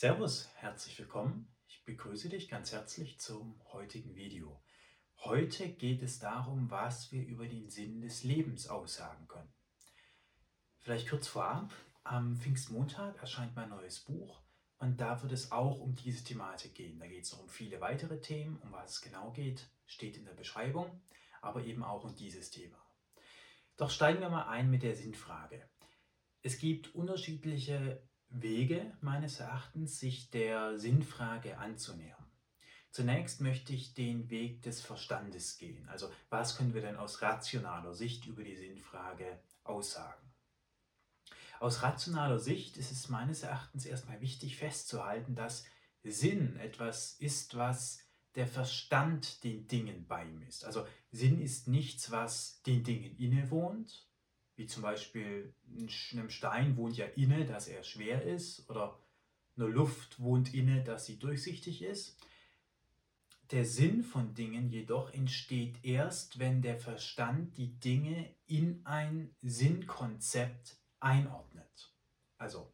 Servus, herzlich willkommen. Ich begrüße dich ganz herzlich zum heutigen Video. Heute geht es darum, was wir über den Sinn des Lebens aussagen können. Vielleicht kurz vorab, am Pfingstmontag erscheint mein neues Buch und da wird es auch um diese Thematik gehen. Da geht es noch um viele weitere Themen, um was es genau geht, steht in der Beschreibung, aber eben auch um dieses Thema. Doch steigen wir mal ein mit der Sinnfrage. Es gibt unterschiedliche Wege meines Erachtens, sich der Sinnfrage anzunähern. Zunächst möchte ich den Weg des Verstandes gehen. Also was können wir denn aus rationaler Sicht über die Sinnfrage aussagen? Aus rationaler Sicht ist es meines Erachtens erstmal wichtig festzuhalten, dass Sinn etwas ist, was der Verstand den Dingen beimisst. Also Sinn ist nichts, was den Dingen innewohnt, wie zum Beispiel einem Stein wohnt ja inne, dass er schwer ist, oder eine Luft wohnt inne, dass sie durchsichtig ist. Der Sinn von Dingen jedoch entsteht erst, wenn der Verstand die Dinge in ein Sinnkonzept einordnet. Also,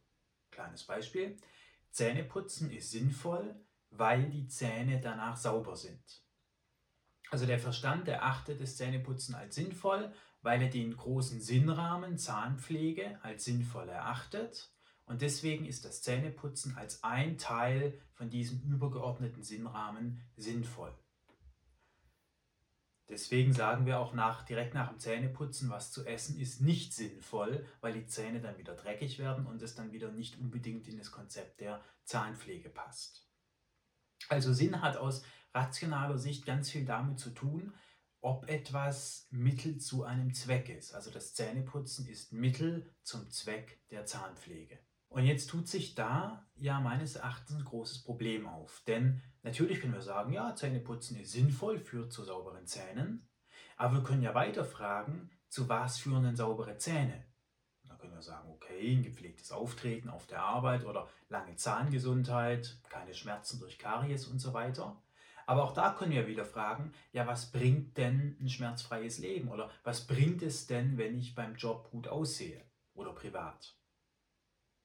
kleines Beispiel. Zähneputzen ist sinnvoll, weil die Zähne danach sauber sind. Also der Verstand erachtet das Zähneputzen als sinnvoll, weil er den großen Sinnrahmen Zahnpflege als sinnvoll erachtet. Und deswegen ist das Zähneputzen als ein Teil von diesem übergeordneten Sinnrahmen sinnvoll. Deswegen sagen wir auch nach, direkt nach dem Zähneputzen, was zu essen ist nicht sinnvoll, weil die Zähne dann wieder dreckig werden und es dann wieder nicht unbedingt in das Konzept der Zahnpflege passt. Also Sinn hat aus rationaler Sicht ganz viel damit zu tun, ob etwas Mittel zu einem Zweck ist. Also das Zähneputzen ist Mittel zum Zweck der Zahnpflege. Und jetzt tut sich da ja meines Erachtens ein großes Problem auf. Denn natürlich können wir sagen, ja, Zähneputzen ist sinnvoll, führt zu sauberen Zähnen. Aber wir können ja weiter fragen, zu was führen denn saubere Zähne? Da können wir sagen, okay, ein gepflegtes Auftreten auf der Arbeit oder lange Zahngesundheit, keine Schmerzen durch Karies und so weiter. Aber auch da können wir wieder fragen, ja, was bringt denn ein schmerzfreies Leben? Oder was bringt es denn, wenn ich beim Job gut aussehe oder privat?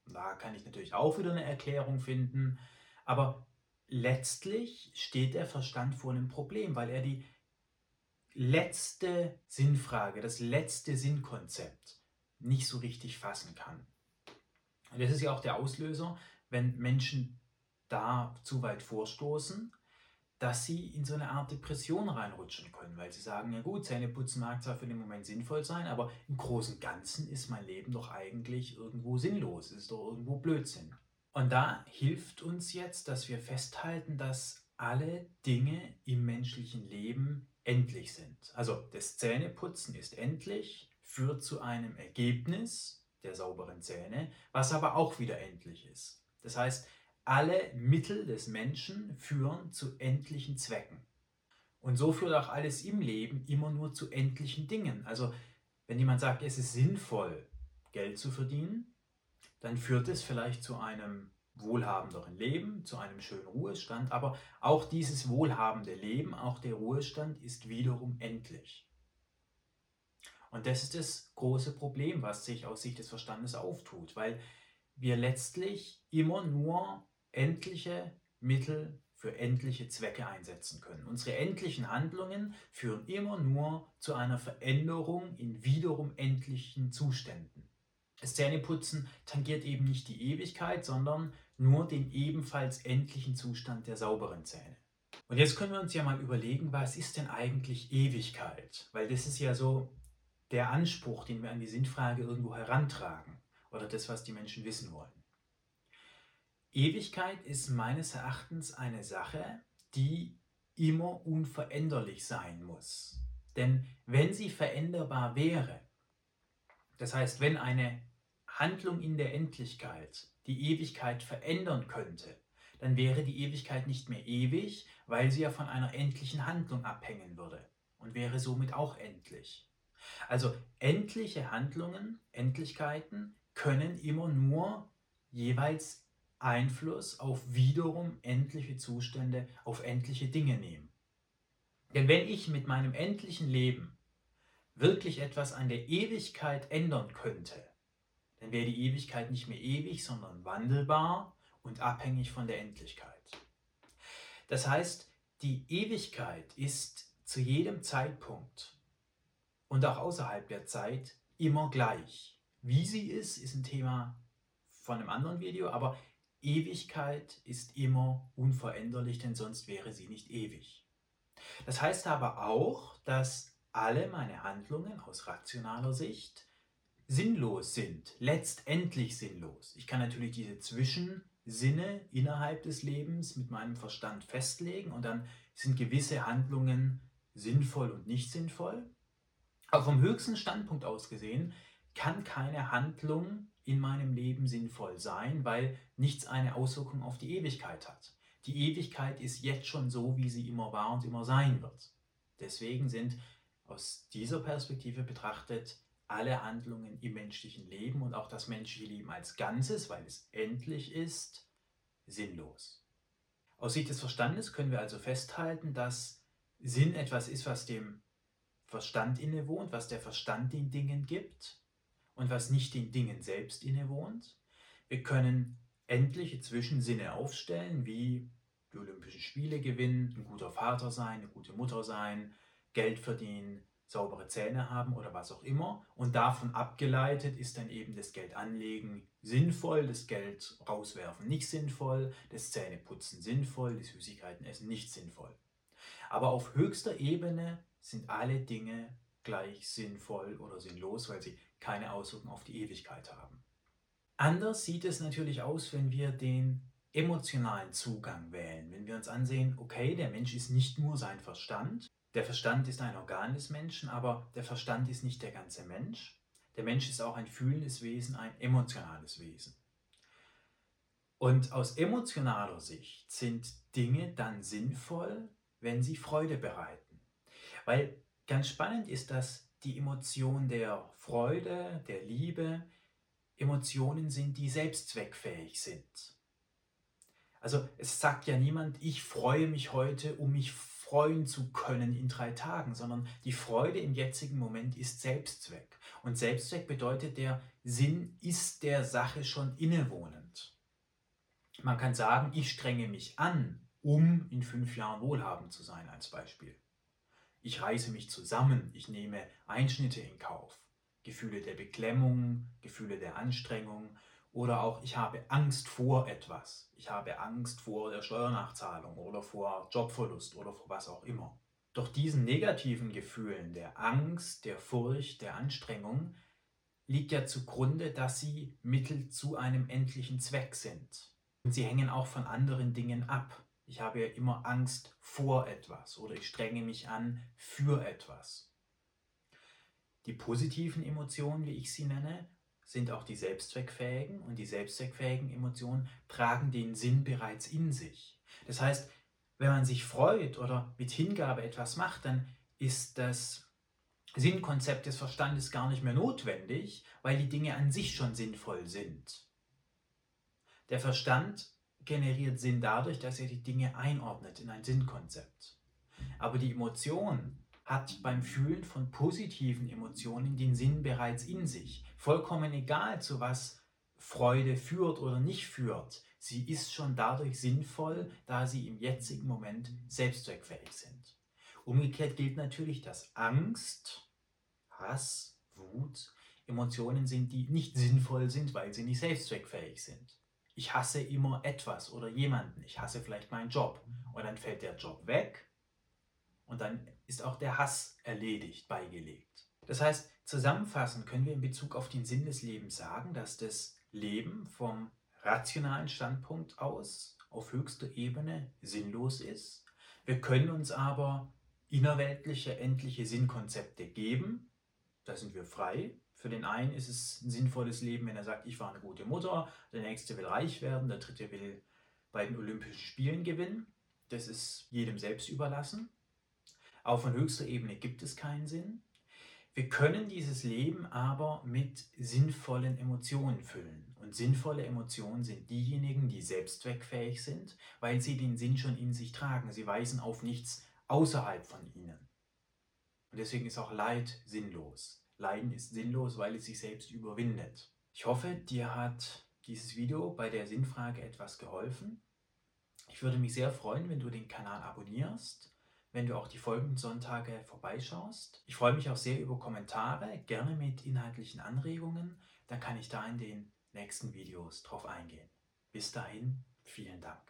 Da kann ich natürlich auch wieder eine Erklärung finden. Aber letztlich steht der Verstand vor einem Problem, weil er die letzte Sinnfrage, das letzte Sinnkonzept nicht so richtig fassen kann. Und das ist ja auch der Auslöser, wenn Menschen da zu weit vorstoßen dass sie in so eine Art Depression reinrutschen können, weil sie sagen, ja gut, Zähneputzen mag zwar für den Moment sinnvoll sein, aber im Großen und Ganzen ist mein Leben doch eigentlich irgendwo sinnlos, ist doch irgendwo Blödsinn. Und da hilft uns jetzt, dass wir festhalten, dass alle Dinge im menschlichen Leben endlich sind. Also das Zähneputzen ist endlich, führt zu einem Ergebnis der sauberen Zähne, was aber auch wieder endlich ist. Das heißt, alle Mittel des Menschen führen zu endlichen Zwecken. Und so führt auch alles im Leben immer nur zu endlichen Dingen. Also wenn jemand sagt, es ist sinnvoll, Geld zu verdienen, dann führt es vielleicht zu einem wohlhabenderen Leben, zu einem schönen Ruhestand. Aber auch dieses wohlhabende Leben, auch der Ruhestand ist wiederum endlich. Und das ist das große Problem, was sich aus Sicht des Verstandes auftut, weil wir letztlich immer nur endliche Mittel für endliche Zwecke einsetzen können. Unsere endlichen Handlungen führen immer nur zu einer Veränderung in wiederum endlichen Zuständen. Das Zähneputzen tangiert eben nicht die Ewigkeit, sondern nur den ebenfalls endlichen Zustand der sauberen Zähne. Und jetzt können wir uns ja mal überlegen, was ist denn eigentlich Ewigkeit? Weil das ist ja so der Anspruch, den wir an die Sinnfrage irgendwo herantragen oder das, was die Menschen wissen wollen. Ewigkeit ist meines Erachtens eine Sache, die immer unveränderlich sein muss. Denn wenn sie veränderbar wäre, das heißt, wenn eine Handlung in der Endlichkeit die Ewigkeit verändern könnte, dann wäre die Ewigkeit nicht mehr ewig, weil sie ja von einer endlichen Handlung abhängen würde und wäre somit auch endlich. Also endliche Handlungen, Endlichkeiten können immer nur jeweils Einfluss auf wiederum endliche Zustände, auf endliche Dinge nehmen. Denn wenn ich mit meinem endlichen Leben wirklich etwas an der Ewigkeit ändern könnte, dann wäre die Ewigkeit nicht mehr ewig, sondern wandelbar und abhängig von der Endlichkeit. Das heißt, die Ewigkeit ist zu jedem Zeitpunkt und auch außerhalb der Zeit immer gleich. Wie sie ist, ist ein Thema von einem anderen Video, aber Ewigkeit ist immer unveränderlich, denn sonst wäre sie nicht ewig. Das heißt aber auch, dass alle meine Handlungen aus rationaler Sicht sinnlos sind, letztendlich sinnlos. Ich kann natürlich diese Zwischensinne innerhalb des Lebens mit meinem Verstand festlegen und dann sind gewisse Handlungen sinnvoll und nicht sinnvoll. Aber vom höchsten Standpunkt aus gesehen kann keine Handlung in meinem Leben sinnvoll sein, weil nichts eine Auswirkung auf die Ewigkeit hat. Die Ewigkeit ist jetzt schon so, wie sie immer war und immer sein wird. Deswegen sind aus dieser Perspektive betrachtet alle Handlungen im menschlichen Leben und auch das menschliche Leben als Ganzes, weil es endlich ist, sinnlos. Aus Sicht des Verstandes können wir also festhalten, dass Sinn etwas ist, was dem Verstand innewohnt, was der Verstand den Dingen gibt und was nicht den Dingen selbst innewohnt. Wir können endliche Zwischensinne aufstellen, wie die Olympischen Spiele gewinnen, ein guter Vater sein, eine gute Mutter sein, Geld verdienen, saubere Zähne haben oder was auch immer. Und davon abgeleitet ist dann eben das Geld anlegen sinnvoll, das Geld rauswerfen nicht sinnvoll, das Zähneputzen sinnvoll, die Süßigkeiten essen nicht sinnvoll. Aber auf höchster Ebene sind alle Dinge gleich sinnvoll oder sinnlos, weil sie keine Auswirkungen auf die Ewigkeit haben. Anders sieht es natürlich aus, wenn wir den emotionalen Zugang wählen. Wenn wir uns ansehen, okay, der Mensch ist nicht nur sein Verstand, der Verstand ist ein Organ des Menschen, aber der Verstand ist nicht der ganze Mensch. Der Mensch ist auch ein fühlendes Wesen, ein emotionales Wesen. Und aus emotionaler Sicht sind Dinge dann sinnvoll, wenn sie Freude bereiten. Weil ganz spannend ist, dass die Emotion der Freude, der Liebe, Emotionen sind, die selbstzweckfähig sind. Also es sagt ja niemand, ich freue mich heute, um mich freuen zu können in drei Tagen, sondern die Freude im jetzigen Moment ist Selbstzweck. Und Selbstzweck bedeutet, der Sinn ist der Sache schon innewohnend. Man kann sagen, ich strenge mich an, um in fünf Jahren wohlhabend zu sein als Beispiel. Ich reiße mich zusammen, ich nehme Einschnitte in Kauf, Gefühle der Beklemmung, Gefühle der Anstrengung oder auch ich habe Angst vor etwas. Ich habe Angst vor der Steuernachzahlung oder vor Jobverlust oder vor was auch immer. Doch diesen negativen Gefühlen der Angst, der Furcht, der Anstrengung liegt ja zugrunde, dass sie Mittel zu einem endlichen Zweck sind. Und sie hängen auch von anderen Dingen ab. Ich habe ja immer Angst vor etwas oder ich strenge mich an für etwas. Die positiven Emotionen, wie ich sie nenne, sind auch die selbstzweckfähigen und die selbstzweckfähigen Emotionen tragen den Sinn bereits in sich. Das heißt, wenn man sich freut oder mit Hingabe etwas macht, dann ist das Sinnkonzept des Verstandes gar nicht mehr notwendig, weil die Dinge an sich schon sinnvoll sind. Der Verstand generiert Sinn dadurch, dass er die Dinge einordnet in ein Sinnkonzept. Aber die Emotion hat beim Fühlen von positiven Emotionen den Sinn bereits in sich. Vollkommen egal, zu was Freude führt oder nicht führt. Sie ist schon dadurch sinnvoll, da sie im jetzigen Moment selbstzweckfähig sind. Umgekehrt gilt natürlich, dass Angst, Hass, Wut Emotionen sind, die nicht sinnvoll sind, weil sie nicht selbstzweckfähig sind ich hasse immer etwas oder jemanden, ich hasse vielleicht meinen Job und dann fällt der Job weg und dann ist auch der Hass erledigt, beigelegt. Das heißt, zusammenfassend können wir in Bezug auf den Sinn des Lebens sagen, dass das Leben vom rationalen Standpunkt aus auf höchster Ebene sinnlos ist. Wir können uns aber innerweltliche, endliche Sinnkonzepte geben. Da sind wir frei. Für den einen ist es ein sinnvolles Leben, wenn er sagt, ich war eine gute Mutter, der nächste will reich werden, der dritte will bei den Olympischen Spielen gewinnen. Das ist jedem selbst überlassen. Auch von höchster Ebene gibt es keinen Sinn. Wir können dieses Leben aber mit sinnvollen Emotionen füllen. Und sinnvolle Emotionen sind diejenigen, die selbstzweckfähig sind, weil sie den Sinn schon in sich tragen. Sie weisen auf nichts außerhalb von ihnen. Und deswegen ist auch Leid sinnlos. Leiden ist sinnlos, weil es sich selbst überwindet. Ich hoffe, dir hat dieses Video bei der Sinnfrage etwas geholfen. Ich würde mich sehr freuen, wenn du den Kanal abonnierst, wenn du auch die folgenden Sonntage vorbeischaust. Ich freue mich auch sehr über Kommentare, gerne mit inhaltlichen Anregungen. Dann kann ich da in den nächsten Videos drauf eingehen. Bis dahin, vielen Dank.